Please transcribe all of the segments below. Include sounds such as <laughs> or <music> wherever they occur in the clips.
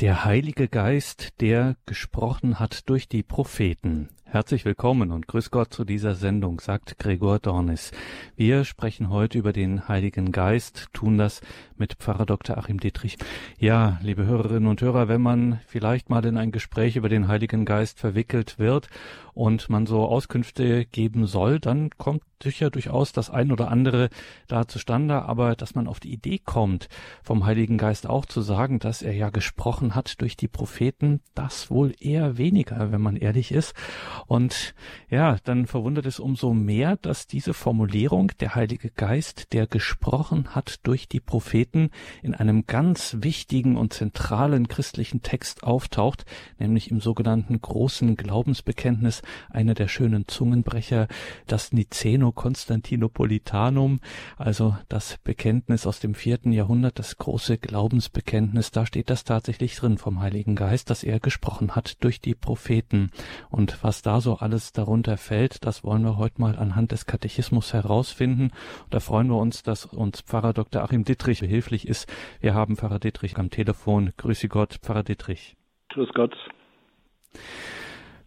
Der Heilige Geist, der gesprochen hat durch die Propheten. Herzlich willkommen und grüß Gott zu dieser Sendung, sagt Gregor Dornis. Wir sprechen heute über den Heiligen Geist, tun das mit Pfarrer Dr. Achim Dietrich. Ja, liebe Hörerinnen und Hörer, wenn man vielleicht mal in ein Gespräch über den Heiligen Geist verwickelt wird und man so Auskünfte geben soll, dann kommt sicher durchaus das ein oder andere da zustande, aber dass man auf die Idee kommt, vom Heiligen Geist auch zu sagen, dass er ja gesprochen hat durch die Propheten, das wohl eher weniger, wenn man ehrlich ist. Und ja, dann verwundert es umso mehr, dass diese Formulierung, der Heilige Geist, der gesprochen hat durch die Propheten, in einem ganz wichtigen und zentralen christlichen Text auftaucht, nämlich im sogenannten großen Glaubensbekenntnis, einer der schönen Zungenbrecher, das Niceno Constantinopolitanum, also das Bekenntnis aus dem vierten Jahrhundert, das große Glaubensbekenntnis, da steht das tatsächlich drin vom Heiligen Geist, dass er gesprochen hat durch die Propheten. Und was da so alles darunter fällt, das wollen wir heute mal anhand des Katechismus herausfinden. Und da freuen wir uns, dass uns Pfarrer Dr. Achim Dittrich behilflich ist. Wir haben Pfarrer Dittrich am Telefon. Grüße Gott, Pfarrer Dittrich. Grüß Gott.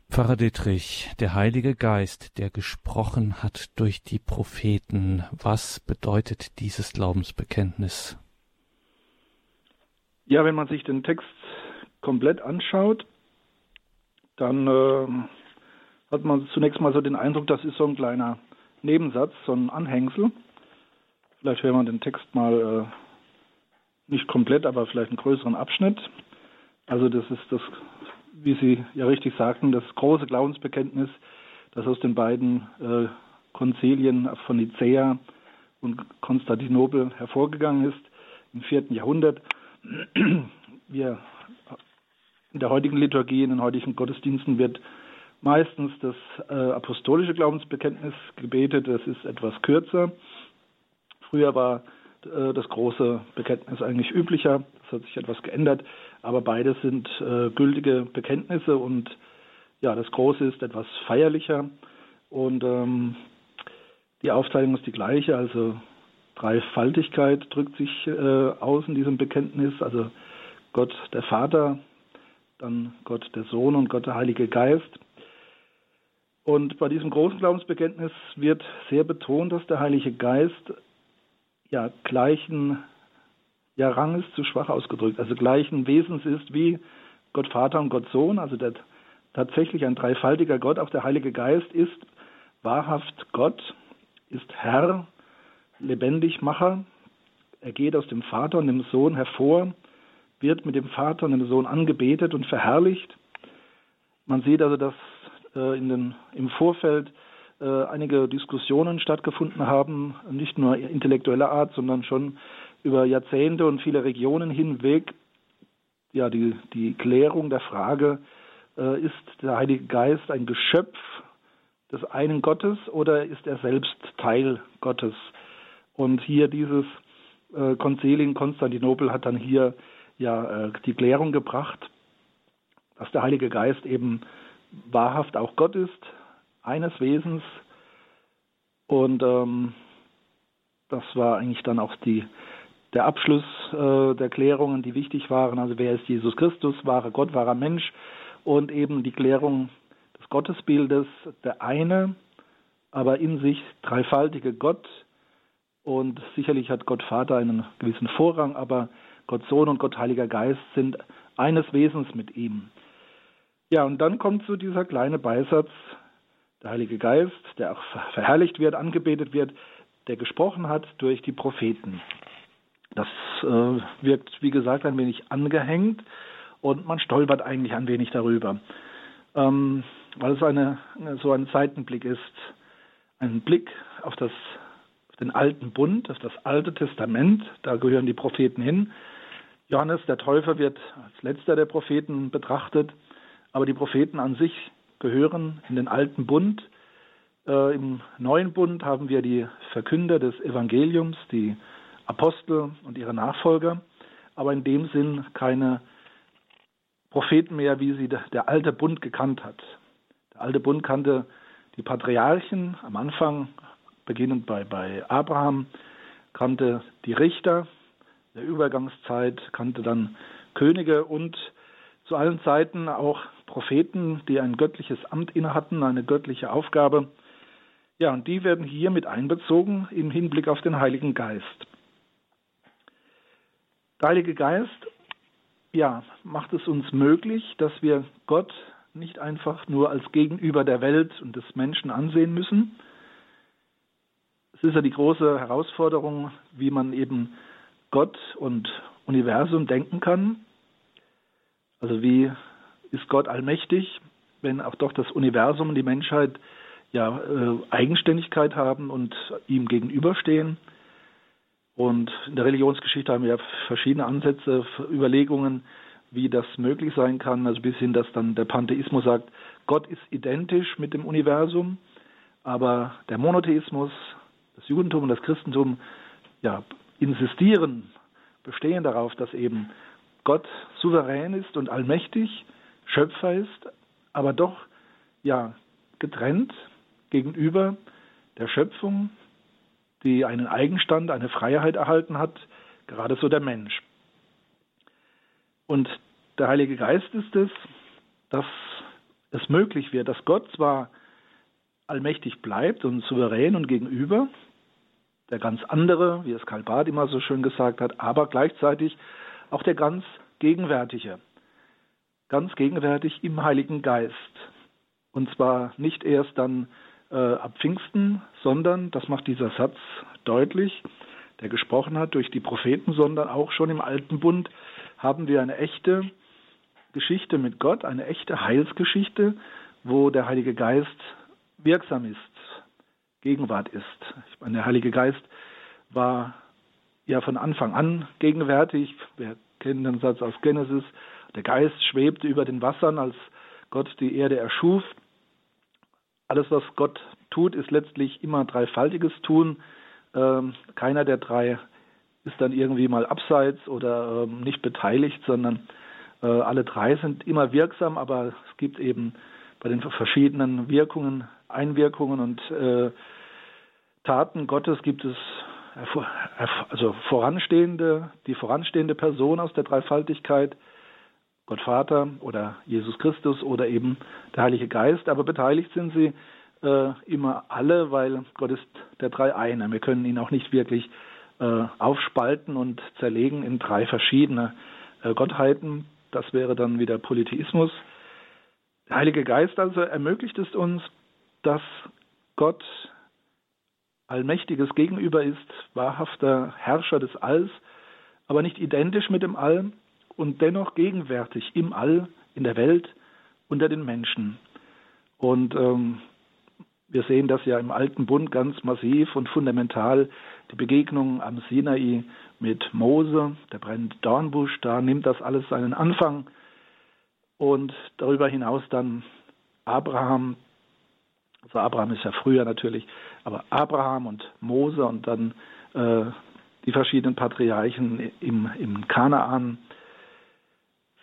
Pfarrer Dittrich, der Heilige Geist, der gesprochen hat durch die Propheten, was bedeutet dieses Glaubensbekenntnis? Ja, wenn man sich den Text komplett anschaut, dann äh, hat man zunächst mal so den Eindruck, das ist so ein kleiner Nebensatz, so ein Anhängsel. Vielleicht hören wir den Text mal äh, nicht komplett, aber vielleicht einen größeren Abschnitt. Also das ist das, wie Sie ja richtig sagten, das große Glaubensbekenntnis, das aus den beiden äh, Konzilien von Nicäa und Konstantinopel hervorgegangen ist im vierten Jahrhundert. Wir in der heutigen Liturgie, in den heutigen Gottesdiensten wird meistens das äh, apostolische Glaubensbekenntnis gebetet. Das ist etwas kürzer. Früher war äh, das große Bekenntnis eigentlich üblicher. Das hat sich etwas geändert. Aber beides sind äh, gültige Bekenntnisse und ja, das große ist etwas feierlicher und ähm, die Aufteilung ist die gleiche. Also Dreifaltigkeit drückt sich äh, aus in diesem Bekenntnis. Also Gott der Vater, dann Gott der Sohn und Gott der Heilige Geist. Und bei diesem großen Glaubensbekenntnis wird sehr betont, dass der Heilige Geist ja gleichen ja, Rang ist zu schwach ausgedrückt, also gleichen Wesens ist wie Gott Vater und Gott Sohn, also der tatsächlich ein dreifaltiger Gott, auch der Heilige Geist ist wahrhaft Gott, ist Herr, lebendig Macher. Er geht aus dem Vater und dem Sohn hervor, wird mit dem Vater und dem Sohn angebetet und verherrlicht. Man sieht also, dass in den, im Vorfeld äh, einige Diskussionen stattgefunden haben, nicht nur intellektueller Art, sondern schon über Jahrzehnte und viele Regionen hinweg. Ja, die, die Klärung der Frage, äh, ist der Heilige Geist ein Geschöpf des einen Gottes oder ist er selbst Teil Gottes? Und hier dieses äh, Konzil in Konstantinopel hat dann hier ja äh, die Klärung gebracht, dass der Heilige Geist eben wahrhaft auch Gott ist, eines Wesens. Und ähm, das war eigentlich dann auch die, der Abschluss äh, der Klärungen, die wichtig waren. Also wer ist Jesus Christus, wahrer Gott, wahrer Mensch und eben die Klärung des Gottesbildes, der eine, aber in sich dreifaltige Gott. Und sicherlich hat Gott Vater einen gewissen Vorrang, aber Gott Sohn und Gott Heiliger Geist sind eines Wesens mit ihm. Ja, und dann kommt so dieser kleine Beisatz, der Heilige Geist, der auch verherrlicht wird, angebetet wird, der gesprochen hat durch die Propheten. Das äh, wirkt, wie gesagt, ein wenig angehängt und man stolpert eigentlich ein wenig darüber, ähm, weil es eine, so ein Seitenblick ist, ein Blick auf, das, auf den alten Bund, auf das alte Testament, da gehören die Propheten hin. Johannes der Täufer wird als letzter der Propheten betrachtet aber die Propheten an sich gehören in den alten Bund. Äh, Im neuen Bund haben wir die Verkünder des Evangeliums, die Apostel und ihre Nachfolger, aber in dem Sinn keine Propheten mehr, wie sie der alte Bund gekannt hat. Der alte Bund kannte die Patriarchen am Anfang, beginnend bei, bei Abraham, kannte die Richter der Übergangszeit, kannte dann Könige und zu allen Zeiten auch Propheten, die ein göttliches Amt innehatten, eine göttliche Aufgabe. Ja, und die werden hier mit einbezogen im Hinblick auf den Heiligen Geist. Der Heilige Geist, ja, macht es uns möglich, dass wir Gott nicht einfach nur als Gegenüber der Welt und des Menschen ansehen müssen. Es ist ja die große Herausforderung, wie man eben Gott und Universum denken kann. Also wie ist Gott allmächtig, wenn auch doch das Universum und die Menschheit ja äh, Eigenständigkeit haben und ihm gegenüberstehen. Und in der Religionsgeschichte haben wir verschiedene Ansätze, Überlegungen, wie das möglich sein kann, also bis hin, dass dann der Pantheismus sagt, Gott ist identisch mit dem Universum, aber der Monotheismus, das Judentum und das Christentum ja, insistieren, bestehen darauf, dass eben Gott souverän ist und allmächtig, Schöpfer ist, aber doch ja getrennt gegenüber der Schöpfung, die einen Eigenstand, eine Freiheit erhalten hat, gerade so der Mensch. Und der Heilige Geist ist es, dass es möglich wird, dass Gott zwar allmächtig bleibt und souverän und gegenüber, der ganz andere, wie es Karl Barth immer so schön gesagt hat, aber gleichzeitig auch der ganz gegenwärtige, ganz gegenwärtig im Heiligen Geist. Und zwar nicht erst dann äh, ab Pfingsten, sondern, das macht dieser Satz deutlich, der gesprochen hat durch die Propheten, sondern auch schon im Alten Bund haben wir eine echte Geschichte mit Gott, eine echte Heilsgeschichte, wo der Heilige Geist wirksam ist, Gegenwart ist. Ich meine, der Heilige Geist war ja von Anfang an gegenwärtig. Wir kennen den Satz aus Genesis. Der Geist schwebte über den Wassern, als Gott die Erde erschuf. Alles, was Gott tut, ist letztlich immer dreifaltiges Tun. Ähm, keiner der drei ist dann irgendwie mal abseits oder ähm, nicht beteiligt, sondern äh, alle drei sind immer wirksam, aber es gibt eben bei den verschiedenen Wirkungen, Einwirkungen und äh, Taten Gottes gibt es also voranstehende, die voranstehende Person aus der Dreifaltigkeit, Gott Vater oder Jesus Christus oder eben der Heilige Geist, aber beteiligt sind sie äh, immer alle, weil Gott ist der Dreieine. Wir können ihn auch nicht wirklich äh, aufspalten und zerlegen in drei verschiedene äh, Gottheiten. Das wäre dann wieder Polytheismus. Der Heilige Geist also ermöglicht es uns, dass Gott allmächtiges Gegenüber ist, wahrhafter Herrscher des Alls, aber nicht identisch mit dem All und dennoch gegenwärtig im All, in der Welt, unter den Menschen. Und ähm, wir sehen das ja im Alten Bund ganz massiv und fundamental, die Begegnung am Sinai mit Mose, der brennende Dornbusch, da nimmt das alles seinen Anfang. Und darüber hinaus dann Abraham, also Abraham ist ja früher natürlich, aber Abraham und Mose und dann äh, die verschiedenen Patriarchen im, im Kanaan,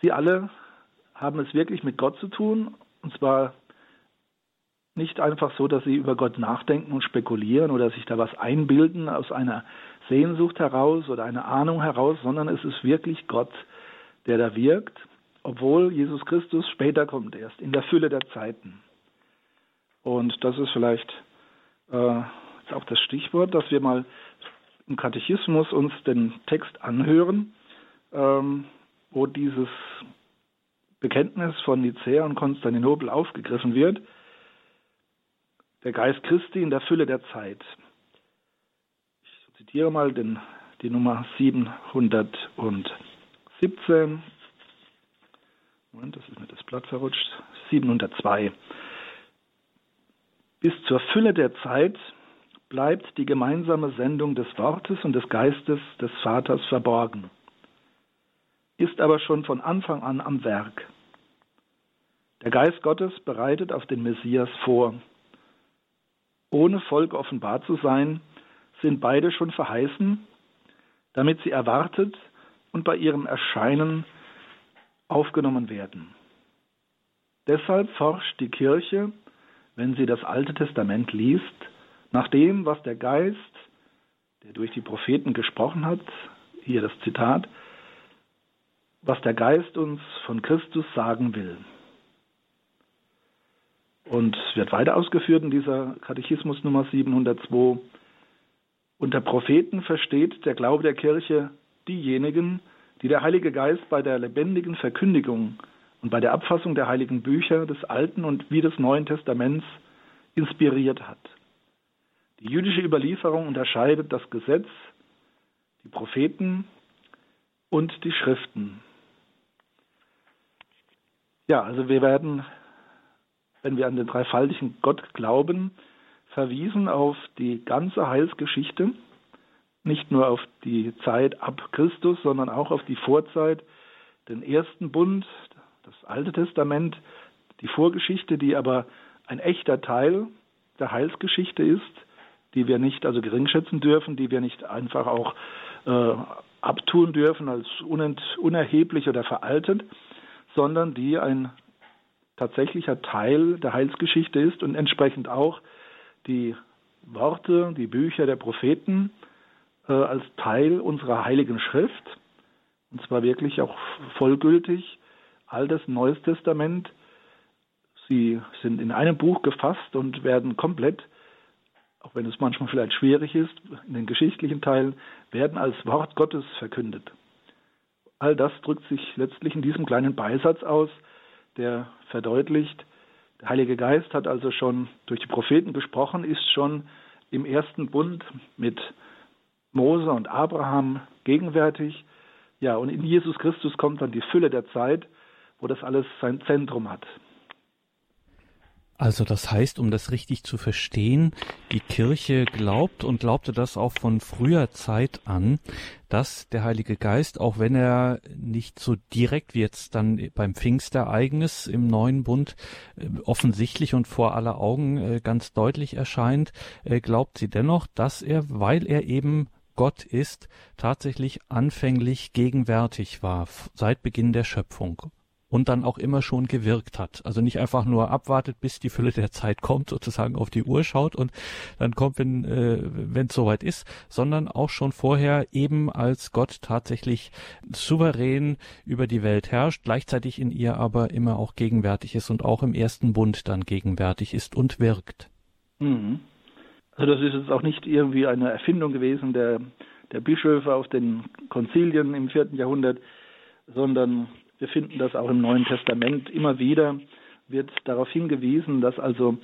sie alle haben es wirklich mit Gott zu tun, und zwar nicht einfach so, dass sie über Gott nachdenken und spekulieren oder sich da was einbilden aus einer Sehnsucht heraus oder einer Ahnung heraus, sondern es ist wirklich Gott, der da wirkt, obwohl Jesus Christus später kommt erst, in der Fülle der Zeiten. Und das ist vielleicht äh, auch das Stichwort, dass wir mal im Katechismus uns den Text anhören, ähm, wo dieses Bekenntnis von Nicäa und Konstantinopel aufgegriffen wird der Geist Christi in der Fülle der Zeit. Ich zitiere mal den, die Nummer 717. Moment, das ist mir das Blatt verrutscht. 702. Bis zur Fülle der Zeit bleibt die gemeinsame Sendung des Wortes und des Geistes des Vaters verborgen, ist aber schon von Anfang an am Werk. Der Geist Gottes bereitet auf den Messias vor ohne Volk offenbar zu sein, sind beide schon verheißen, damit sie erwartet und bei ihrem Erscheinen aufgenommen werden. Deshalb forscht die Kirche, wenn sie das Alte Testament liest, nach dem, was der Geist, der durch die Propheten gesprochen hat, hier das Zitat, was der Geist uns von Christus sagen will. Und wird weiter ausgeführt in dieser Katechismus Nummer 702. Unter Propheten versteht der Glaube der Kirche diejenigen, die der Heilige Geist bei der lebendigen Verkündigung und bei der Abfassung der heiligen Bücher des Alten und wie des Neuen Testaments inspiriert hat. Die jüdische Überlieferung unterscheidet das Gesetz, die Propheten und die Schriften. Ja, also wir werden, wenn wir an den dreifaltigen Gott glauben, verwiesen auf die ganze Heilsgeschichte, nicht nur auf die Zeit ab Christus, sondern auch auf die Vorzeit, den ersten Bund, das Alte Testament, die Vorgeschichte, die aber ein echter Teil der Heilsgeschichte ist, die wir nicht also geringschätzen dürfen, die wir nicht einfach auch äh, abtun dürfen als unerheblich oder veraltet, sondern die ein tatsächlicher Teil der Heilsgeschichte ist und entsprechend auch die Worte, die Bücher der Propheten äh, als Teil unserer heiligen Schrift, und zwar wirklich auch vollgültig, Altes, Neues Testament, sie sind in einem Buch gefasst und werden komplett, auch wenn es manchmal vielleicht schwierig ist, in den geschichtlichen Teilen, werden als Wort Gottes verkündet. All das drückt sich letztlich in diesem kleinen Beisatz aus, der verdeutlicht, der Heilige Geist hat also schon durch die Propheten gesprochen, ist schon im ersten Bund mit Mose und Abraham gegenwärtig. Ja, und in Jesus Christus kommt dann die Fülle der Zeit, wo das alles sein Zentrum hat. Also das heißt, um das richtig zu verstehen, die Kirche glaubt und glaubte das auch von früher Zeit an, dass der Heilige Geist, auch wenn er nicht so direkt wie jetzt dann beim Pfingstereignis im neuen Bund äh, offensichtlich und vor aller Augen äh, ganz deutlich erscheint, äh, glaubt sie dennoch, dass er, weil er eben Gott ist, tatsächlich anfänglich gegenwärtig war, seit Beginn der Schöpfung und dann auch immer schon gewirkt hat. Also nicht einfach nur abwartet, bis die Fülle der Zeit kommt, sozusagen auf die Uhr schaut und dann kommt, wenn äh, wenn es soweit ist, sondern auch schon vorher eben als Gott tatsächlich souverän über die Welt herrscht, gleichzeitig in ihr aber immer auch gegenwärtig ist und auch im ersten Bund dann gegenwärtig ist und wirkt. Mhm. Also das ist jetzt auch nicht irgendwie eine Erfindung gewesen der, der Bischöfe auf den Konzilien im vierten Jahrhundert, sondern wir finden das auch im Neuen Testament immer wieder, wird darauf hingewiesen, dass also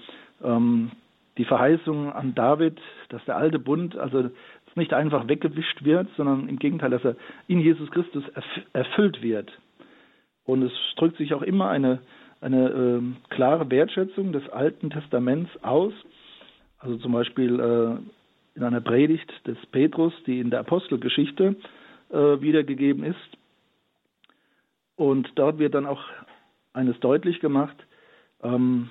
ähm, die Verheißung an David, dass der alte Bund also nicht einfach weggewischt wird, sondern im Gegenteil, dass er in Jesus Christus erfüllt wird. Und es drückt sich auch immer eine, eine äh, klare Wertschätzung des Alten Testaments aus. Also zum Beispiel äh, in einer Predigt des Petrus, die in der Apostelgeschichte äh, wiedergegeben ist, und dort wird dann auch eines deutlich gemacht, ähm,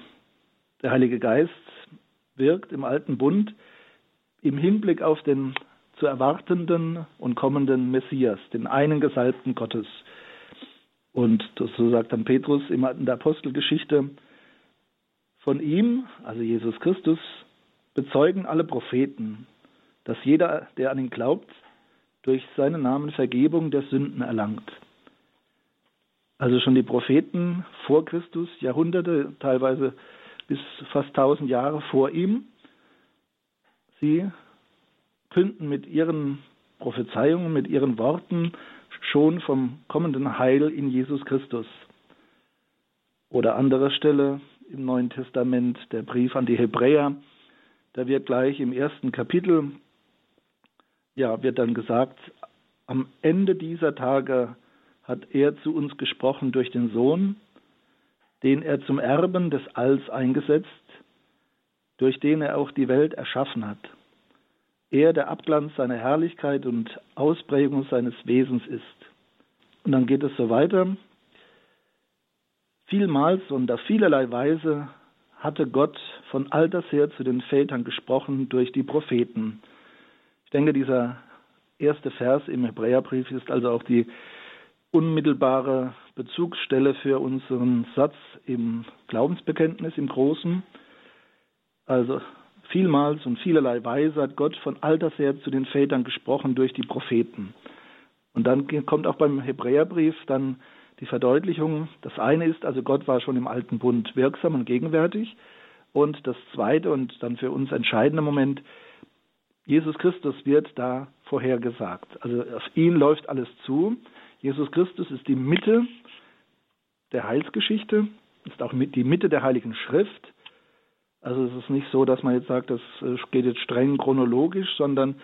der Heilige Geist wirkt im alten Bund im Hinblick auf den zu erwartenden und kommenden Messias, den einen Gesalbten Gottes. Und so sagt dann Petrus in der Apostelgeschichte, von ihm, also Jesus Christus, bezeugen alle Propheten, dass jeder, der an ihn glaubt, durch seinen Namen Vergebung der Sünden erlangt. Also schon die Propheten vor Christus, Jahrhunderte, teilweise bis fast tausend Jahre vor ihm, sie künden mit ihren Prophezeiungen, mit ihren Worten schon vom kommenden Heil in Jesus Christus. Oder andere Stelle im Neuen Testament, der Brief an die Hebräer, da wird gleich im ersten Kapitel, ja, wird dann gesagt, am Ende dieser Tage hat er zu uns gesprochen durch den Sohn, den er zum Erben des Alls eingesetzt, durch den er auch die Welt erschaffen hat. Er der Abglanz seiner Herrlichkeit und Ausprägung seines Wesens ist. Und dann geht es so weiter. Vielmals und auf vielerlei Weise hatte Gott von alters her zu den Vätern gesprochen durch die Propheten. Ich denke, dieser erste Vers im Hebräerbrief ist also auch die unmittelbare Bezugsstelle für unseren Satz im Glaubensbekenntnis im Großen. Also vielmals und vielerlei Weise hat Gott von alters her zu den Vätern gesprochen durch die Propheten. Und dann kommt auch beim Hebräerbrief dann die Verdeutlichung. Das eine ist, also Gott war schon im alten Bund wirksam und gegenwärtig. Und das zweite und dann für uns entscheidende Moment, Jesus Christus wird da vorhergesagt. Also auf ihn läuft alles zu. Jesus Christus ist die Mitte der Heilsgeschichte, ist auch die Mitte der Heiligen Schrift. Also es ist nicht so, dass man jetzt sagt, das äh, geht jetzt streng chronologisch, sondern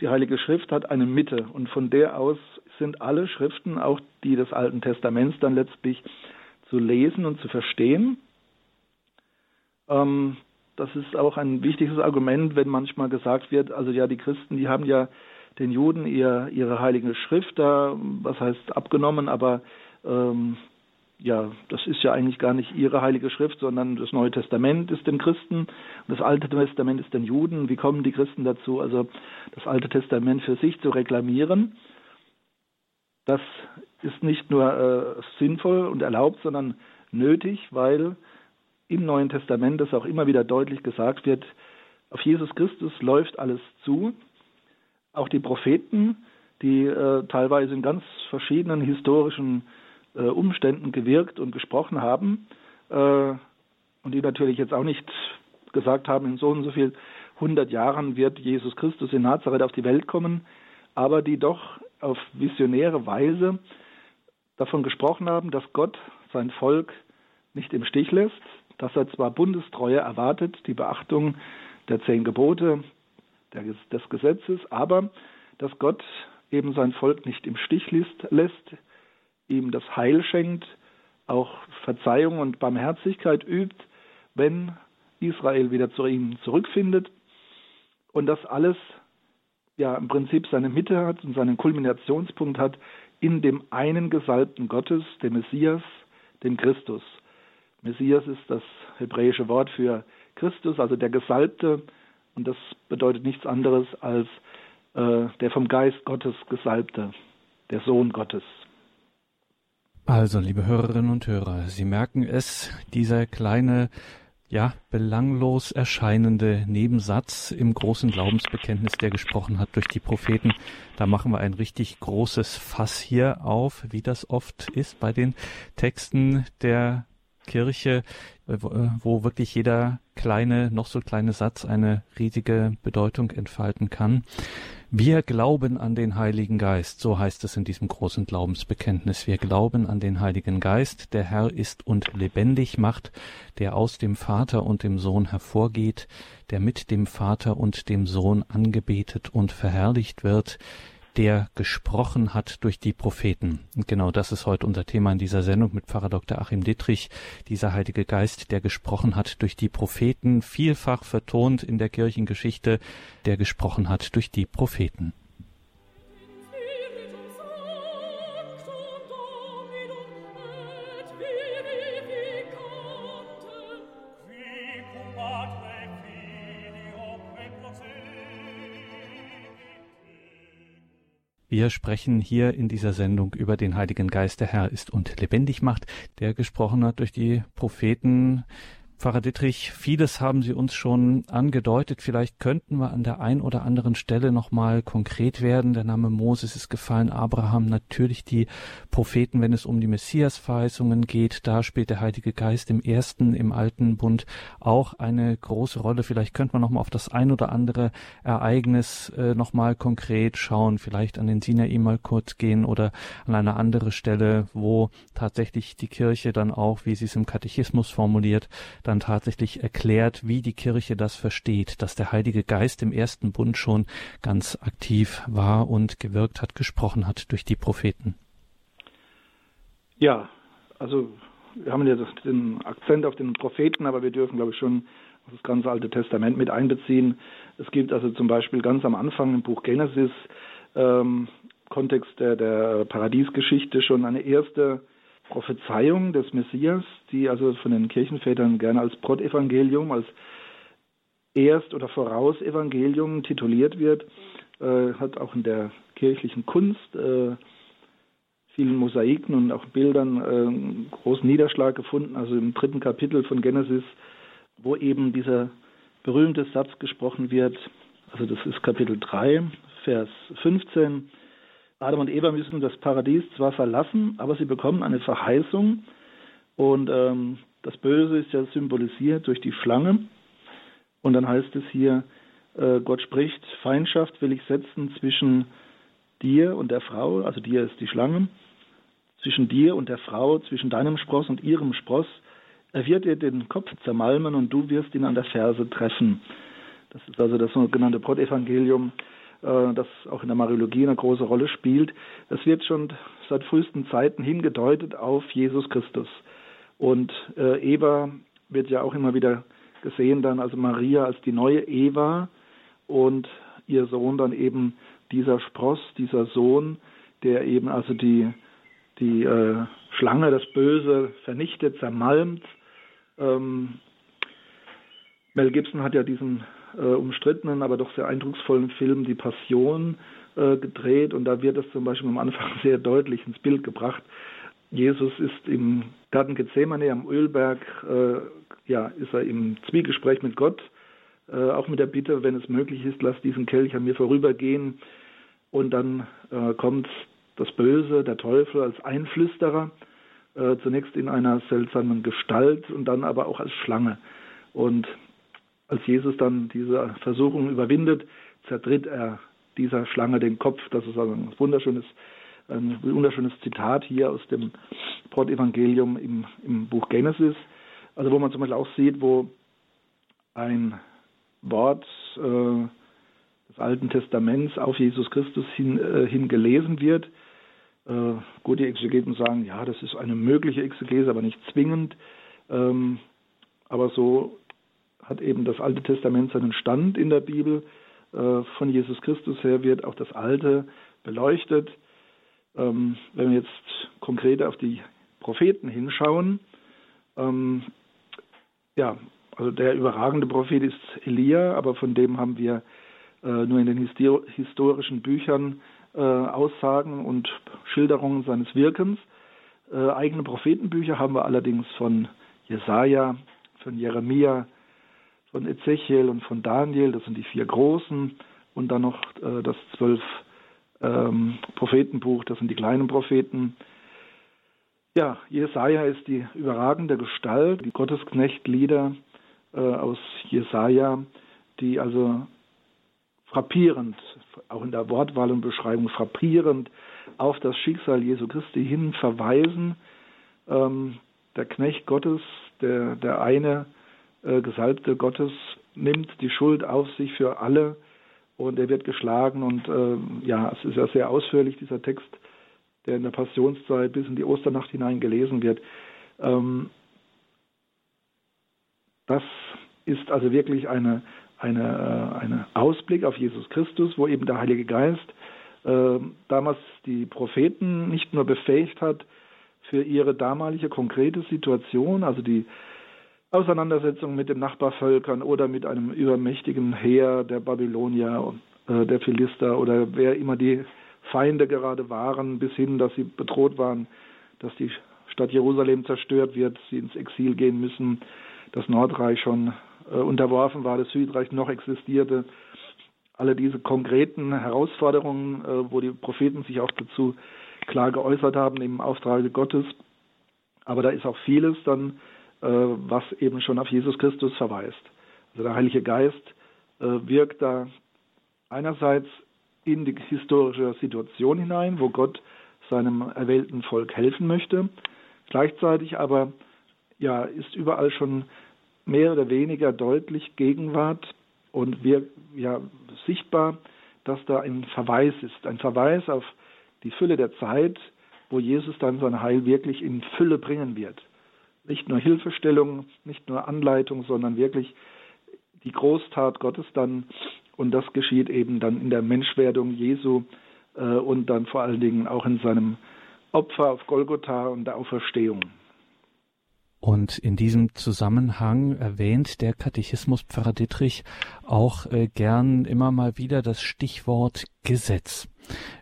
die Heilige Schrift hat eine Mitte und von der aus sind alle Schriften, auch die des Alten Testaments, dann letztlich zu lesen und zu verstehen. Ähm, das ist auch ein wichtiges Argument, wenn manchmal gesagt wird, also ja, die Christen, die haben ja den Juden ihr, ihre heilige Schrift da, was heißt abgenommen, aber ähm, ja, das ist ja eigentlich gar nicht ihre heilige Schrift, sondern das Neue Testament ist den Christen das Alte Testament ist den Juden. Wie kommen die Christen dazu, also das Alte Testament für sich zu reklamieren? Das ist nicht nur äh, sinnvoll und erlaubt, sondern nötig, weil im Neuen Testament das auch immer wieder deutlich gesagt wird, auf Jesus Christus läuft alles zu. Auch die Propheten, die äh, teilweise in ganz verschiedenen historischen äh, Umständen gewirkt und gesprochen haben äh, und die natürlich jetzt auch nicht gesagt haben, in so und so viel hundert Jahren wird Jesus Christus in Nazareth auf die Welt kommen, aber die doch auf visionäre Weise davon gesprochen haben, dass Gott sein Volk nicht im Stich lässt, dass er zwar Bundestreue erwartet, die Beachtung der zehn Gebote des Gesetzes, aber dass Gott eben sein Volk nicht im Stich lässt, ihm das Heil schenkt, auch Verzeihung und Barmherzigkeit übt, wenn Israel wieder zu ihm zurückfindet und das alles ja im Prinzip seine Mitte hat und seinen Kulminationspunkt hat in dem einen Gesalbten Gottes, dem Messias, dem Christus. Messias ist das hebräische Wort für Christus, also der Gesalbte, und das bedeutet nichts anderes als äh, der vom Geist Gottes Gesalbte, der Sohn Gottes. Also, liebe Hörerinnen und Hörer, Sie merken es, dieser kleine, ja, belanglos erscheinende Nebensatz im großen Glaubensbekenntnis, der gesprochen hat durch die Propheten, da machen wir ein richtig großes Fass hier auf, wie das oft ist bei den Texten der Kirche, äh, wo wirklich jeder kleine, noch so kleine Satz eine riesige Bedeutung entfalten kann. Wir glauben an den Heiligen Geist, so heißt es in diesem großen Glaubensbekenntnis. Wir glauben an den Heiligen Geist, der Herr ist und lebendig macht, der aus dem Vater und dem Sohn hervorgeht, der mit dem Vater und dem Sohn angebetet und verherrlicht wird, der gesprochen hat durch die Propheten. Und genau das ist heute unser Thema in dieser Sendung mit Pfarrer Dr. Achim Dittrich, dieser Heilige Geist, der gesprochen hat durch die Propheten, vielfach vertont in der Kirchengeschichte, der gesprochen hat durch die Propheten. Wir sprechen hier in dieser Sendung über den Heiligen Geist, der Herr ist und lebendig macht, der gesprochen hat durch die Propheten Pfarrer Dittrich, vieles haben Sie uns schon angedeutet. Vielleicht könnten wir an der ein oder anderen Stelle nochmal konkret werden. Der Name Moses ist gefallen, Abraham, natürlich die Propheten, wenn es um die Messias-Verheißungen geht. Da spielt der Heilige Geist im ersten, im alten Bund auch eine große Rolle. Vielleicht könnte man nochmal auf das ein oder andere Ereignis äh, nochmal konkret schauen. Vielleicht an den Sinai mal kurz gehen oder an eine andere Stelle, wo tatsächlich die Kirche dann auch, wie sie es im Katechismus formuliert, dann tatsächlich erklärt, wie die Kirche das versteht, dass der Heilige Geist im ersten Bund schon ganz aktiv war und gewirkt hat, gesprochen hat durch die Propheten. Ja, also wir haben ja den Akzent auf den Propheten, aber wir dürfen, glaube ich, schon das ganze Alte Testament mit einbeziehen. Es gibt also zum Beispiel ganz am Anfang im Buch Genesis, ähm, Kontext der, der Paradiesgeschichte, schon eine erste Prophezeiung des Messias, die also von den Kirchenvätern gerne als Protevangelium, als Erst- oder Vorausevangelium tituliert wird, äh, hat auch in der kirchlichen Kunst, äh, vielen Mosaiken und auch Bildern äh, großen Niederschlag gefunden. Also im dritten Kapitel von Genesis, wo eben dieser berühmte Satz gesprochen wird, also das ist Kapitel 3, Vers 15, Adam und Eva müssen das Paradies zwar verlassen, aber sie bekommen eine Verheißung und ähm, das Böse ist ja symbolisiert durch die Schlange. Und dann heißt es hier, äh, Gott spricht, Feindschaft will ich setzen zwischen dir und der Frau, also dir ist die Schlange, zwischen dir und der Frau, zwischen deinem Spross und ihrem Spross. Er wird dir den Kopf zermalmen und du wirst ihn an der Ferse treffen. Das ist also das sogenannte Brotevangelium, äh, das auch in der Mariologie eine große Rolle spielt. Es wird schon seit frühesten Zeiten hingedeutet auf Jesus Christus. Und äh, Eva wird ja auch immer wieder gesehen dann, also Maria als die neue Eva und ihr Sohn dann eben dieser Spross, dieser Sohn, der eben also die, die äh, Schlange, das Böse vernichtet, zermalmt. Ähm, Mel Gibson hat ja diesen äh, umstrittenen, aber doch sehr eindrucksvollen Film Die Passion äh, gedreht und da wird es zum Beispiel am Anfang <laughs> sehr deutlich ins Bild gebracht. Jesus ist im Garten Gethsemane am Ölberg, äh, ja, ist er im Zwiegespräch mit Gott, äh, auch mit der Bitte, wenn es möglich ist, lass diesen Kelch an mir vorübergehen. Und dann äh, kommt das Böse, der Teufel als Einflüsterer, äh, zunächst in einer seltsamen Gestalt und dann aber auch als Schlange. Und als Jesus dann diese Versuchung überwindet, zertritt er dieser Schlange den Kopf. Das ist also ein wunderschönes, ein wunderschönes Zitat hier aus dem Brotevangelium im, im Buch Genesis. Also wo man zum Beispiel auch sieht, wo ein Wort äh, des Alten Testaments auf Jesus Christus hin, äh, hin gelesen wird. Äh, gut, die Exegeten sagen, ja, das ist eine mögliche Exegese, aber nicht zwingend. Ähm, aber so hat eben das Alte Testament seinen Stand in der Bibel. Äh, von Jesus Christus her wird auch das Alte beleuchtet. Ähm, wenn wir jetzt konkret auf die Propheten hinschauen, ähm, ja, also der überragende Prophet ist Elia, aber von dem haben wir äh, nur in den historischen Büchern äh, Aussagen und Schilderungen seines Wirkens. eigene Prophetenbücher haben wir allerdings von Jesaja, von Jeremia, von Ezechiel und von Daniel, das sind die vier großen, und dann noch äh, das zwölf ähm, Prophetenbuch, das sind die kleinen Propheten. Ja, Jesaja ist die überragende Gestalt, die Gottesknechtlieder äh, aus Jesaja, die also frappierend, auch in der Wortwahl und Beschreibung frappierend auf das Schicksal Jesu Christi hin verweisen. Ähm, der Knecht Gottes, der, der eine Gesalbte Gottes nimmt die Schuld auf sich für alle und er wird geschlagen und äh, ja, es ist ja sehr ausführlich dieser Text, der in der Passionszeit bis in die Osternacht hinein gelesen wird. Ähm, das ist also wirklich eine, eine, äh, eine Ausblick auf Jesus Christus, wo eben der Heilige Geist äh, damals die Propheten nicht nur befähigt hat für ihre damalige konkrete Situation, also die Auseinandersetzungen mit den Nachbarvölkern oder mit einem übermächtigen Heer der Babylonier, äh, der Philister oder wer immer die Feinde gerade waren, bis hin, dass sie bedroht waren, dass die Stadt Jerusalem zerstört wird, sie ins Exil gehen müssen, das Nordreich schon äh, unterworfen war, das Südreich noch existierte. Alle diese konkreten Herausforderungen, äh, wo die Propheten sich auch dazu klar geäußert haben im Auftrage Gottes. Aber da ist auch vieles dann was eben schon auf Jesus Christus verweist. Also der Heilige Geist äh, wirkt da einerseits in die historische Situation hinein, wo Gott seinem erwählten Volk helfen möchte. Gleichzeitig aber ja, ist überall schon mehr oder weniger deutlich Gegenwart und wir, ja, sichtbar, dass da ein Verweis ist, ein Verweis auf die Fülle der Zeit, wo Jesus dann sein Heil wirklich in Fülle bringen wird nicht nur Hilfestellung, nicht nur Anleitung, sondern wirklich die Großtat Gottes dann. Und das geschieht eben dann in der Menschwerdung Jesu äh, und dann vor allen Dingen auch in seinem Opfer auf Golgotha und der Auferstehung. Und in diesem Zusammenhang erwähnt der Katechismus Pfarrer Dittrich auch äh, gern immer mal wieder das Stichwort Gesetz.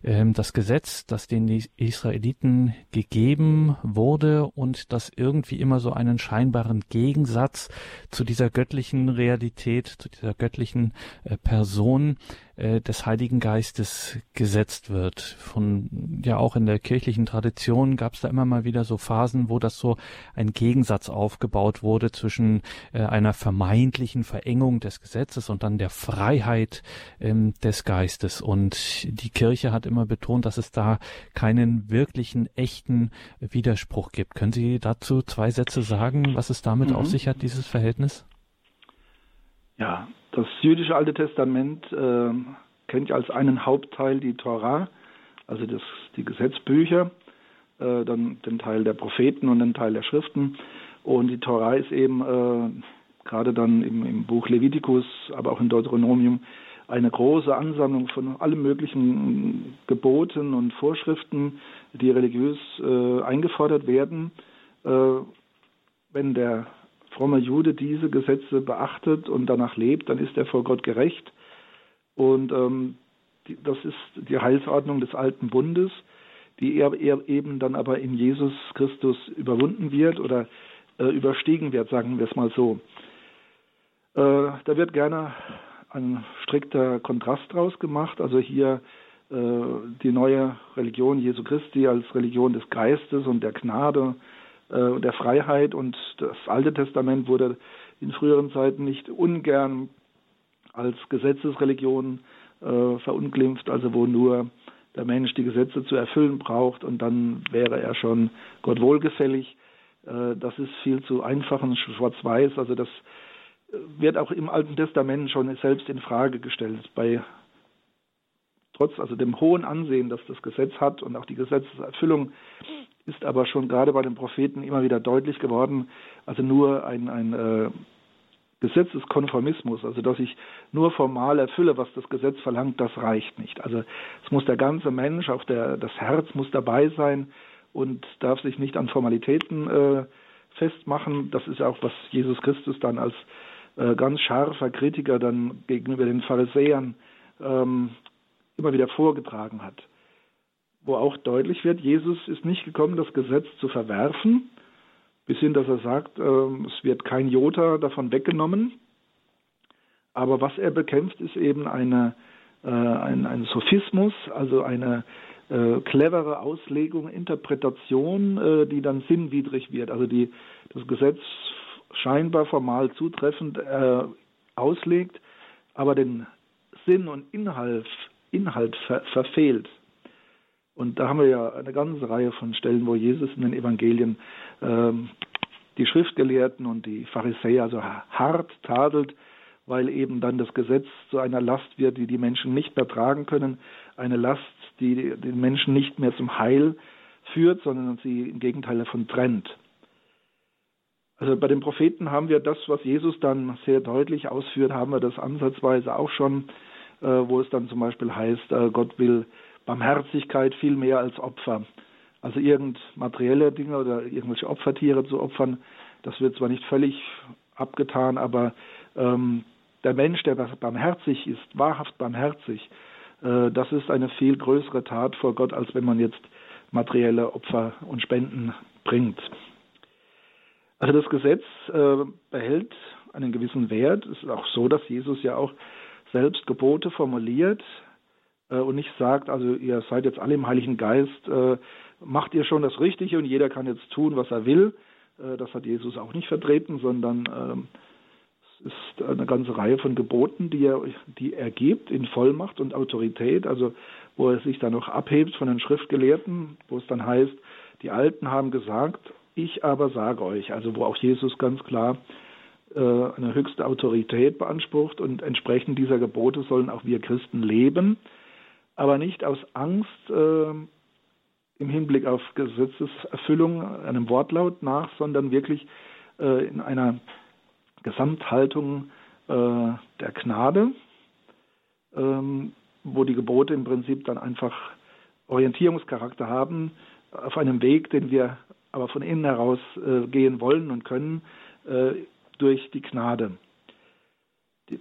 Ähm, das Gesetz, das den Israeliten gegeben wurde und das irgendwie immer so einen scheinbaren Gegensatz zu dieser göttlichen Realität, zu dieser göttlichen äh, Person äh, des Heiligen Geistes gesetzt wird. Von ja auch in der kirchlichen Tradition gab es da immer mal wieder so Phasen, wo das so ein Gegensatz aufgebaut wurde zwischen äh, einer vermeintlichen Verengung des Gesetzes und dann der Freiheit ähm, des Geistes. Und die Kirche hat immer betont, dass es da keinen wirklichen, echten Widerspruch gibt. Können Sie dazu zwei Sätze sagen, was es damit mhm. auf sich hat, dieses Verhältnis? Ja, das jüdische Alte Testament äh, kennt als einen Hauptteil die Torah, also das, die Gesetzbücher, äh, dann den Teil der Propheten und den Teil der Schriften. Und die Torah ist eben äh, gerade dann im, im, Buch Levitikus, aber auch in Deuteronomium eine große Ansammlung von allen möglichen Geboten und Vorschriften, die religiös äh, eingefordert werden. Äh, wenn der fromme Jude diese Gesetze beachtet und danach lebt, dann ist er vor Gott gerecht. Und ähm, die, das ist die Heilsordnung des alten Bundes, die er, er, eben dann aber in Jesus Christus überwunden wird oder äh, überstiegen wird, sagen wir es mal so. Äh, da wird gerne ein strikter Kontrast draus gemacht. Also hier äh, die neue Religion Jesu Christi als Religion des Geistes und der Gnade äh, der Freiheit und das Alte Testament wurde in früheren Zeiten nicht ungern als Gesetzesreligion äh, verunglimpft, also wo nur der Mensch die Gesetze zu erfüllen braucht und dann wäre er schon Gott wohlgefällig. Äh, das ist viel zu einfach und schwarz-weiß. Also das wird auch im Alten Testament schon selbst in Frage gestellt. Bei trotz also dem hohen Ansehen, das das Gesetz hat und auch die Gesetzeserfüllung ist aber schon gerade bei den Propheten immer wieder deutlich geworden, also nur ein, ein äh, Gesetzeskonformismus, also dass ich nur formal erfülle, was das Gesetz verlangt, das reicht nicht. Also es muss der ganze Mensch, auch der, das Herz muss dabei sein und darf sich nicht an Formalitäten äh, festmachen. Das ist auch, was Jesus Christus dann als ganz scharfer Kritiker dann gegenüber den Pharisäern ähm, immer wieder vorgetragen hat wo auch deutlich wird, Jesus ist nicht gekommen, das Gesetz zu verwerfen, bis hin, dass er sagt, äh, es wird kein Jota davon weggenommen. Aber was er bekämpft, ist eben eine, äh, ein, ein Sophismus, also eine äh, clevere Auslegung, Interpretation, äh, die dann sinnwidrig wird. Also die das Gesetz scheinbar formal zutreffend äh, auslegt, aber den Sinn und Inhalt, Inhalt ver verfehlt. Und da haben wir ja eine ganze Reihe von Stellen, wo Jesus in den Evangelien ähm, die Schriftgelehrten und die Pharisäer also hart tadelt, weil eben dann das Gesetz zu einer Last wird, die die Menschen nicht mehr tragen können, eine Last, die den Menschen nicht mehr zum Heil führt, sondern sie im Gegenteil davon trennt. Also bei den Propheten haben wir das, was Jesus dann sehr deutlich ausführt, haben wir das ansatzweise auch schon, äh, wo es dann zum Beispiel heißt, äh, Gott will Barmherzigkeit viel mehr als Opfer. Also irgend materielle Dinge oder irgendwelche Opfertiere zu opfern, das wird zwar nicht völlig abgetan, aber ähm, der Mensch, der barmherzig ist, wahrhaft barmherzig, äh, das ist eine viel größere Tat vor Gott, als wenn man jetzt materielle Opfer und Spenden bringt. Also das Gesetz äh, behält einen gewissen Wert. Es ist auch so, dass Jesus ja auch selbst Gebote formuliert, äh, und nicht sagt, also ihr seid jetzt alle im Heiligen Geist, äh, macht ihr schon das Richtige und jeder kann jetzt tun, was er will. Äh, das hat Jesus auch nicht vertreten, sondern ähm, es ist eine ganze Reihe von Geboten, die er, die er gibt in Vollmacht und Autorität, also wo er sich dann noch abhebt von den Schriftgelehrten, wo es dann heißt, die Alten haben gesagt, ich aber sage euch, also wo auch Jesus ganz klar eine höchste Autorität beansprucht und entsprechend dieser Gebote sollen auch wir Christen leben aber nicht aus Angst äh, im Hinblick auf Gesetzeserfüllung einem Wortlaut nach, sondern wirklich äh, in einer Gesamthaltung äh, der Gnade, ähm, wo die Gebote im Prinzip dann einfach Orientierungscharakter haben, auf einem Weg, den wir aber von innen heraus äh, gehen wollen und können, äh, durch die Gnade.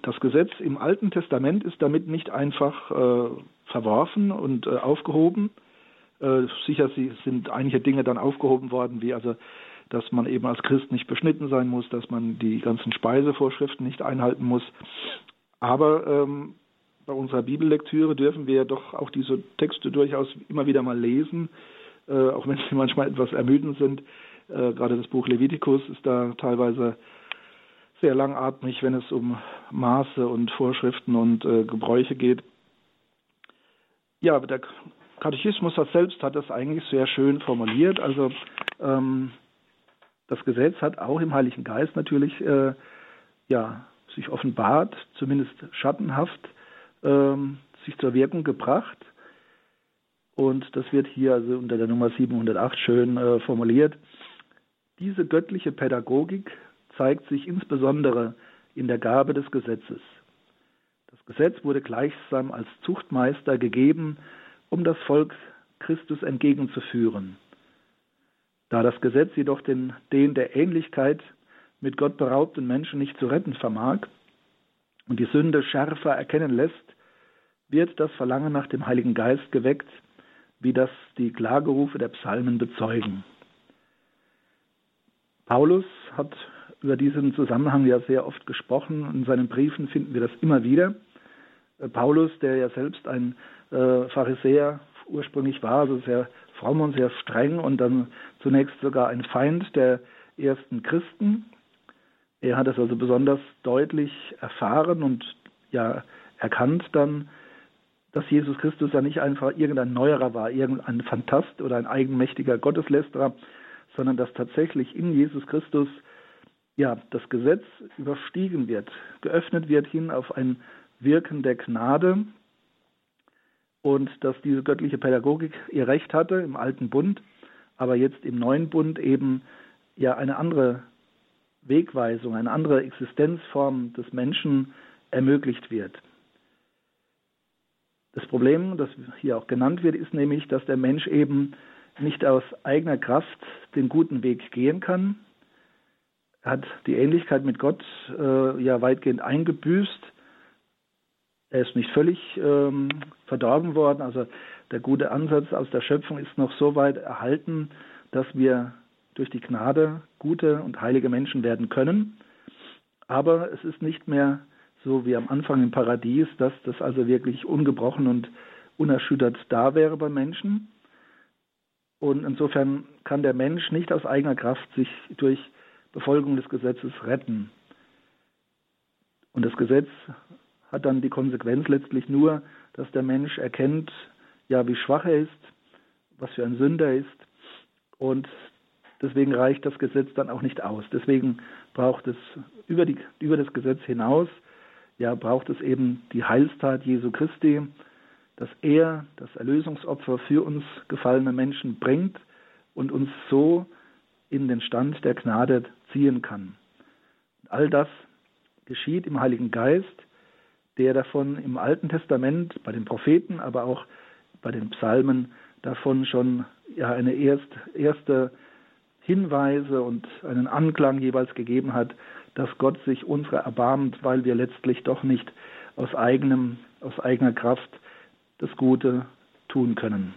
Das Gesetz im Alten Testament ist damit nicht einfach äh, verworfen und äh, aufgehoben. Äh, sicher sind einige Dinge dann aufgehoben worden, wie also, dass man eben als Christ nicht beschnitten sein muss, dass man die ganzen Speisevorschriften nicht einhalten muss. Aber ähm, bei unserer Bibellektüre dürfen wir doch auch diese Texte durchaus immer wieder mal lesen, äh, auch wenn sie <laughs> manchmal etwas ermüdend sind. Äh, gerade das Buch Levitikus ist da teilweise sehr langatmig, wenn es um Maße und Vorschriften und äh, Gebräuche geht. Ja, der Katechismus selbst hat das eigentlich sehr schön formuliert. Also ähm, das Gesetz hat auch im Heiligen Geist natürlich äh, ja, sich offenbart, zumindest schattenhaft ähm, sich zur Wirkung gebracht. Und das wird hier also unter der Nummer 708 schön äh, formuliert. Diese göttliche Pädagogik zeigt sich insbesondere in der Gabe des Gesetzes. Das Gesetz wurde gleichsam als Zuchtmeister gegeben, um das Volk Christus entgegenzuführen. Da das Gesetz jedoch den, den der Ähnlichkeit mit Gott beraubten Menschen nicht zu retten vermag und die Sünde schärfer erkennen lässt, wird das Verlangen nach dem Heiligen Geist geweckt, wie das die Klagerufe der Psalmen bezeugen. Paulus hat über diesen Zusammenhang ja sehr oft gesprochen. In seinen Briefen finden wir das immer wieder. Äh, Paulus, der ja selbst ein äh, Pharisäer ursprünglich war, also sehr fromm und sehr streng und dann zunächst sogar ein Feind der ersten Christen. Er hat es also besonders deutlich erfahren und ja erkannt dann, dass Jesus Christus ja nicht einfach irgendein Neuerer war, irgendein Fantast oder ein eigenmächtiger Gotteslästerer, sondern dass tatsächlich in Jesus Christus ja das Gesetz überstiegen wird, geöffnet wird hin auf ein Wirken der Gnade und dass diese göttliche Pädagogik ihr Recht hatte im alten Bund, aber jetzt im neuen Bund eben ja eine andere Wegweisung, eine andere Existenzform des Menschen ermöglicht wird. Das Problem, das hier auch genannt wird, ist nämlich, dass der Mensch eben nicht aus eigener Kraft den guten Weg gehen kann. Er hat die Ähnlichkeit mit Gott äh, ja weitgehend eingebüßt. Er ist nicht völlig ähm, verdorben worden. Also der gute Ansatz aus der Schöpfung ist noch so weit erhalten, dass wir durch die Gnade gute und heilige Menschen werden können. Aber es ist nicht mehr so wie am Anfang im Paradies, dass das also wirklich ungebrochen und unerschüttert da wäre beim Menschen. Und insofern kann der Mensch nicht aus eigener Kraft sich durch Befolgung des Gesetzes retten. Und das Gesetz hat dann die Konsequenz letztlich nur, dass der Mensch erkennt, ja, wie schwach er ist, was für ein Sünder er ist. Und deswegen reicht das Gesetz dann auch nicht aus. Deswegen braucht es über, die, über das Gesetz hinaus ja, braucht es eben die Heilstat Jesu Christi, dass er das Erlösungsopfer für uns gefallene Menschen bringt und uns so in den Stand der Gnade ziehen kann. All das geschieht im Heiligen Geist, der davon im Alten Testament bei den Propheten, aber auch bei den Psalmen davon schon ja eine erst, erste Hinweise und einen Anklang jeweils gegeben hat, dass Gott sich unserer erbarmt, weil wir letztlich doch nicht aus eigenem, aus eigener Kraft das Gute tun können.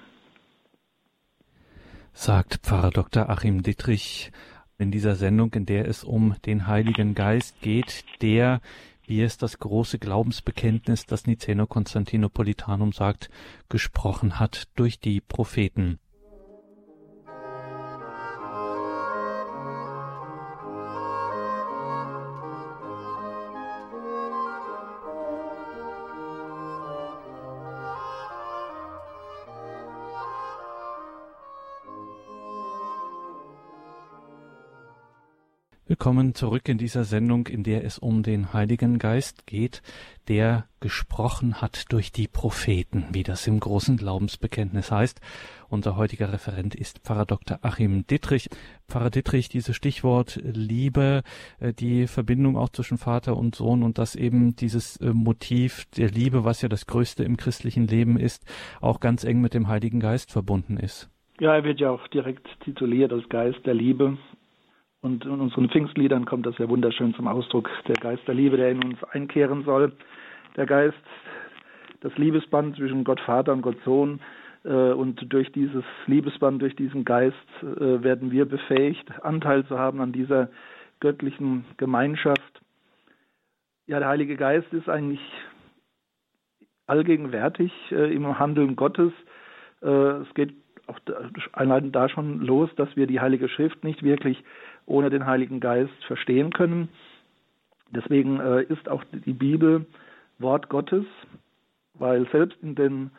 Sagt Pfarrer Dr. Achim Dittrich in dieser Sendung, in der es um den Heiligen Geist geht, der, wie es das große Glaubensbekenntnis, das Niceno Konstantinopolitanum sagt, gesprochen hat durch die Propheten. Willkommen zurück in dieser Sendung, in der es um den Heiligen Geist geht, der gesprochen hat durch die Propheten, wie das im großen Glaubensbekenntnis heißt. Unser heutiger Referent ist Pfarrer Dr. Achim Dittrich. Pfarrer Dittrich, dieses Stichwort Liebe, äh, die Verbindung auch zwischen Vater und Sohn und dass eben dieses äh, Motiv der Liebe, was ja das Größte im christlichen Leben ist, auch ganz eng mit dem Heiligen Geist verbunden ist. Ja, er wird ja auch direkt tituliert als Geist der Liebe. Und in unseren Pfingstliedern kommt das ja wunderschön zum Ausdruck, der Geist der Liebe, der in uns einkehren soll. Der Geist das Liebesband zwischen Gott Vater und Gott Sohn. Äh, und durch dieses Liebesband, durch diesen Geist äh, werden wir befähigt, Anteil zu haben an dieser göttlichen Gemeinschaft. Ja, der Heilige Geist ist eigentlich allgegenwärtig äh, im Handeln Gottes. es geht auch allein da schon los, dass wir die Heilige Schrift nicht wirklich ohne den Heiligen Geist verstehen können. Deswegen ist auch die Bibel Wort Gottes, weil selbst in den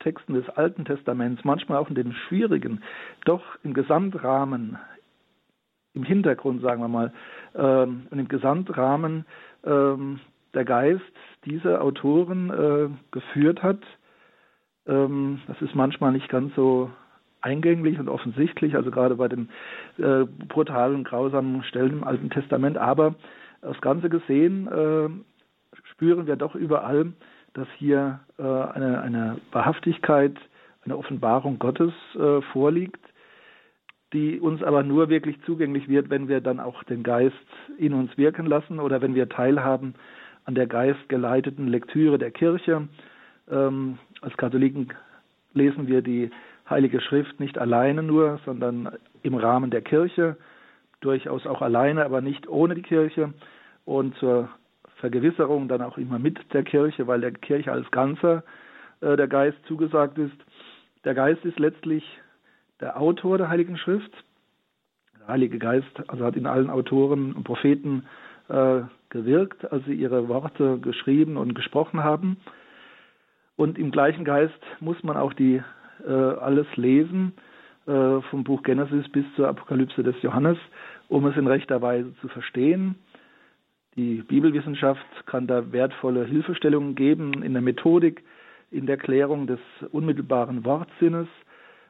Texten des Alten Testaments, manchmal auch in den schwierigen, doch im Gesamtrahmen, im Hintergrund, sagen wir mal, ähm, und im Gesamtrahmen ähm, der Geist diese Autoren äh, geführt hat. Ähm, das ist manchmal nicht ganz so eingänglich und offensichtlich, also gerade bei den äh, brutalen, grausamen Stellen im Alten Testament. Aber das Ganze gesehen äh, spüren wir doch überall, dass hier äh, eine, eine Wahrhaftigkeit, eine Offenbarung Gottes äh, vorliegt, die uns aber nur wirklich zugänglich wird, wenn wir dann auch den Geist in uns wirken lassen oder wenn wir teilhaben an der geistgeleiteten Lektüre der Kirche. Ähm, als Katholiken lesen wir die Heilige Schrift nicht alleine nur, sondern im Rahmen der Kirche, durchaus auch alleine, aber nicht ohne die Kirche. Und zur Vergewisserung dann auch immer mit der Kirche, weil der Kirche als Ganzer äh, der Geist zugesagt ist. Der Geist ist letztlich der Autor der Heiligen Schrift. Der Heilige Geist also hat in allen Autoren und Propheten äh, gewirkt, als sie ihre Worte geschrieben und gesprochen haben. Und im gleichen Geist muss man auch die äh, alles lesen, äh, vom Buch Genesis bis zur Apokalypse des Johannes, um es in rechter Weise zu verstehen. Die Bibelwissenschaft kann da wertvolle Hilfestellungen geben in der Methodik, in der Klärung des unmittelbaren Wortsinnes,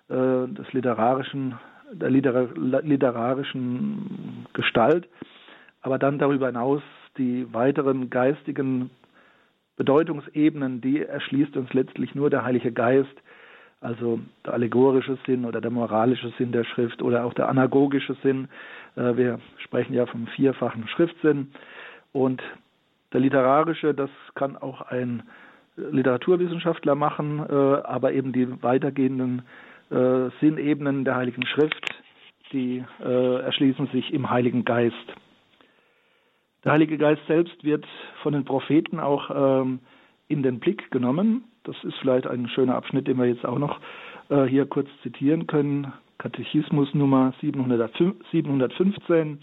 äh, des literarischen, der literarischen Gestalt, aber dann darüber hinaus die weiteren geistigen Bedeutungsebenen, die erschließt uns letztlich nur der Heilige Geist, also der allegorische Sinn oder der moralische Sinn der Schrift oder auch der anagogische Sinn. Äh, wir sprechen ja vom vierfachen Schriftsinn. Und der literarische, das kann auch ein Literaturwissenschaftler machen, äh, aber eben die weitergehenden äh, Sinnebenen der Heiligen Schrift, die erschließen sich im Heiligen Geist. Der Heilige Geist selbst wird von den Propheten auch ähm, in den Blick genommen. Das ist vielleicht ein schöner Abschnitt, den wir jetzt auch noch äh, hier kurz zitieren können. Katechismus Nummer 715.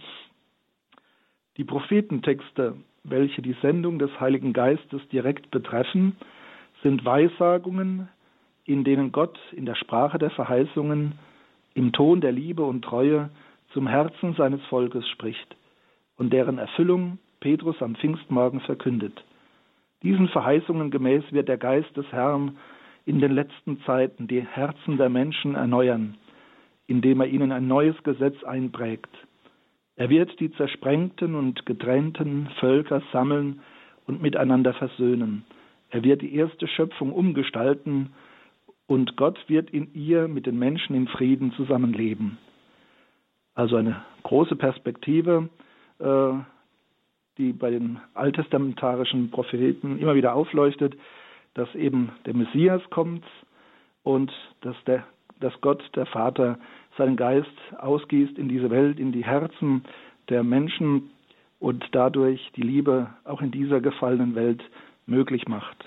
Die Prophetentexte, welche die Sendung des Heiligen Geistes direkt betreffen, sind Weissagungen, in denen Gott in der Sprache der Verheißungen, im Ton der Liebe und Treue zum Herzen seines Volkes spricht und deren Erfüllung Petrus am Pfingstmorgen verkündet. Diesen Verheißungen gemäß wird der Geist des Herrn in den letzten Zeiten die Herzen der Menschen erneuern, indem er ihnen ein neues Gesetz einprägt er wird die zersprengten und getrennten Völker sammeln und miteinander versöhnen. Er wird die erste Schöpfung umgestalten und Gott wird in ihr mit den Menschen im Frieden zusammenleben. Also eine große Perspektive, äh, die bei den alttestamentarischen Propheten immer wieder aufleuchtet, dass eben der Messias kommt und dass, der, dass Gott, der Vater, seinen Geist ausgießt in diese Welt, in die Herzen der Menschen und dadurch die Liebe auch in dieser gefallenen Welt möglich macht.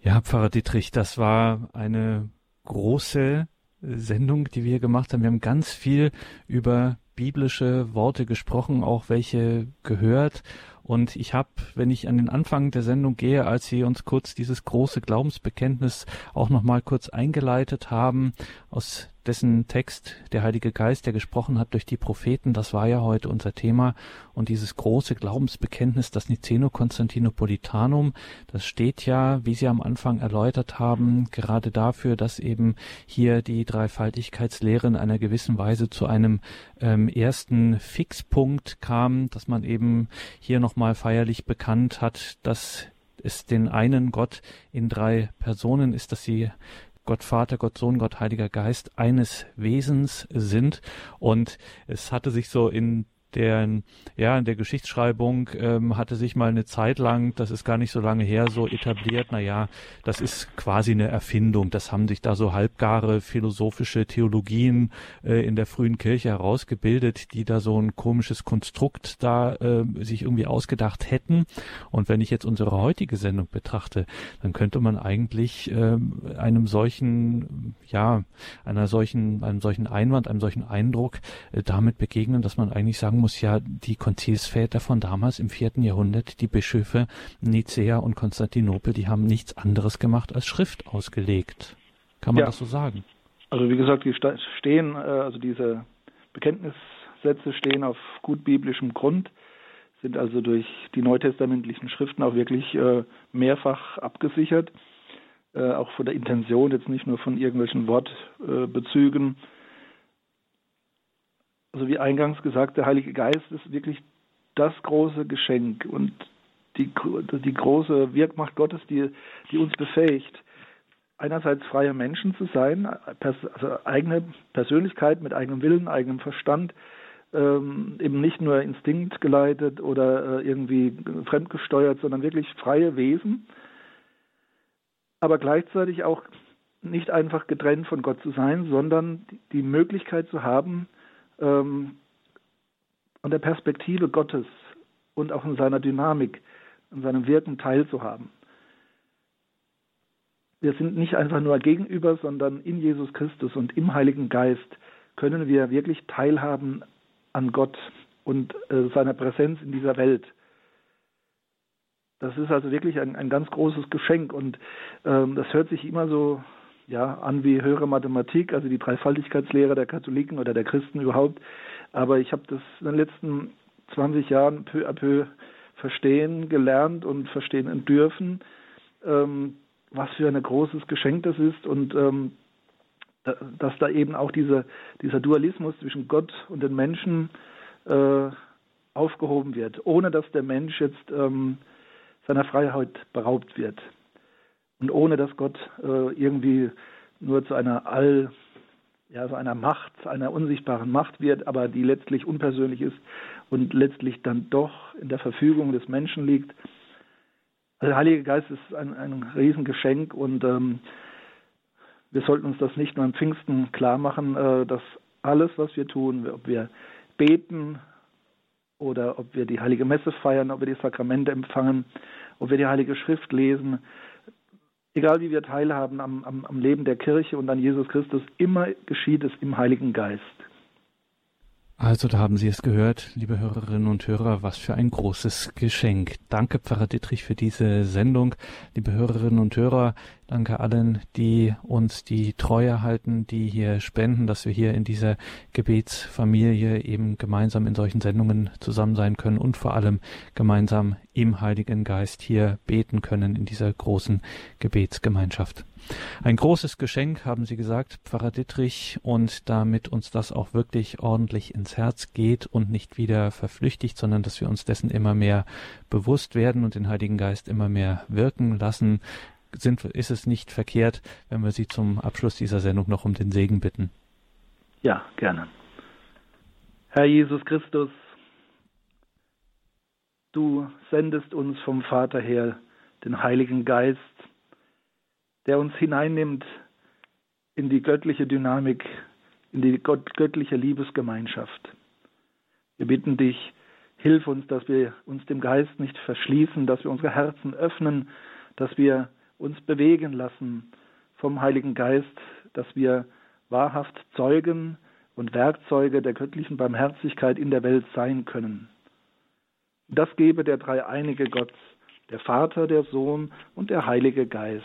Ja, Pfarrer Dietrich, das war eine große Sendung, die wir gemacht haben. Wir haben ganz viel über biblische Worte gesprochen, auch welche gehört. Und ich habe, wenn ich an den Anfang der Sendung gehe, als Sie uns kurz dieses große Glaubensbekenntnis auch nochmal kurz eingeleitet haben, aus dessen Text der Heilige Geist, der gesprochen hat durch die Propheten, das war ja heute unser Thema. Und dieses große Glaubensbekenntnis, das Niceno-Konstantinopolitanum, das steht ja, wie Sie am Anfang erläutert haben, gerade dafür, dass eben hier die Dreifaltigkeitslehre in einer gewissen Weise zu einem ähm, ersten Fixpunkt kam, dass man eben hier nochmal feierlich bekannt hat, dass es den einen Gott in drei Personen ist, dass sie Gott Vater, Gott Sohn, Gott Heiliger Geist eines Wesens sind. Und es hatte sich so in der, ja, in der Geschichtsschreibung ähm, hatte sich mal eine Zeit lang, das ist gar nicht so lange her, so etabliert, na ja, das ist quasi eine Erfindung. Das haben sich da so halbgare philosophische Theologien äh, in der frühen Kirche herausgebildet, die da so ein komisches Konstrukt da äh, sich irgendwie ausgedacht hätten. Und wenn ich jetzt unsere heutige Sendung betrachte, dann könnte man eigentlich äh, einem solchen, ja, einer solchen, einem solchen Einwand, einem solchen Eindruck äh, damit begegnen, dass man eigentlich sagen muss, ja, die Konzilsväter von damals im vierten Jahrhundert, die Bischöfe Nicea und Konstantinopel, die haben nichts anderes gemacht als Schrift ausgelegt. Kann man ja. das so sagen? Also wie gesagt, die stehen, äh, also diese Bekenntnissätze stehen auf gut biblischem Grund, sind also durch die neutestamentlichen Schriften auch wirklich äh, mehrfach abgesichert, äh, auch von der Intention, jetzt nicht nur von irgendwelchen Wortbezügen also wie eingangs gesagt, der Heilige Geist ist wirklich das große Geschenk und die, die große Wirkmacht Gottes, die, die uns befähigt, einerseits freie Menschen zu sein, also eigene Persönlichkeit mit eigenem Willen, eigenem Verstand, ähm, eben nicht nur Instinkt geleitet oder äh, irgendwie fremdgesteuert, sondern wirklich freie Wesen, aber gleichzeitig auch nicht einfach getrennt von Gott zu sein, sondern die Möglichkeit zu haben, ähm, an der Perspektive Gottes und auch in seiner Dynamik, in seinem Wirken teilzuhaben. Wir sind nicht einfach nur gegenüber, sondern in Jesus Christus und im Heiligen Geist können wir wirklich teilhaben an Gott und äh, seiner Präsenz in dieser Welt. Das ist also wirklich ein, ein ganz großes Geschenk und ähm, das hört sich immer so ja, an wie höhere Mathematik, also die Dreifaltigkeitslehre der Katholiken oder der Christen überhaupt. Aber ich habe das in den letzten 20 Jahren peu à peu verstehen gelernt und verstehen dürfen, ähm, was für ein großes Geschenk das ist und ähm, da, dass da eben auch diese, dieser Dualismus zwischen Gott und den Menschen äh, aufgehoben wird, ohne dass der Mensch jetzt ähm, seiner Freiheit beraubt wird und ohne dass Gott äh, irgendwie nur zu einer all ja, so einer Macht, einer unsichtbaren Macht wird, aber die letztlich unpersönlich ist und letztlich dann doch in der Verfügung des Menschen liegt. Also der Heilige Geist ist ein, ein Riesengeschenk und ähm, wir sollten uns das nicht nur am Pfingsten klar machen, äh, dass alles, was wir tun, ob wir beten oder ob wir die Heilige Messe feiern, ob wir die Sakramente empfangen, ob wir die Heilige Schrift lesen, egal wie wir teilhaben am, am, am Leben der Kirche und an Jesus Christus, immer geschieht es im Heiligen Geist. Also da haben Sie es gehört, liebe Hörerinnen und Hörer, was für ein großes Geschenk. Danke, Pfarrer Dittrich, für diese Sendung. Liebe Hörerinnen und Hörer, danke allen, die uns die Treue halten, die hier spenden, dass wir hier in dieser Gebetsfamilie eben gemeinsam in solchen Sendungen zusammen sein können und vor allem gemeinsam im Heiligen Geist hier beten können in dieser großen Gebetsgemeinschaft. Ein großes Geschenk, haben Sie gesagt, Pfarrer Dittrich, und damit uns das auch wirklich ordentlich ins Herz geht und nicht wieder verflüchtigt, sondern dass wir uns dessen immer mehr bewusst werden und den Heiligen Geist immer mehr wirken lassen, sind, ist es nicht verkehrt, wenn wir Sie zum Abschluss dieser Sendung noch um den Segen bitten. Ja, gerne. Herr Jesus Christus, du sendest uns vom Vater her den Heiligen Geist, der uns hineinnimmt in die göttliche Dynamik, in die göttliche Liebesgemeinschaft. Wir bitten dich, hilf uns, dass wir uns dem Geist nicht verschließen, dass wir unsere Herzen öffnen, dass wir uns bewegen lassen vom Heiligen Geist, dass wir wahrhaft Zeugen und Werkzeuge der göttlichen Barmherzigkeit in der Welt sein können. Das gebe der dreieinige Gott, der Vater, der Sohn und der Heilige Geist.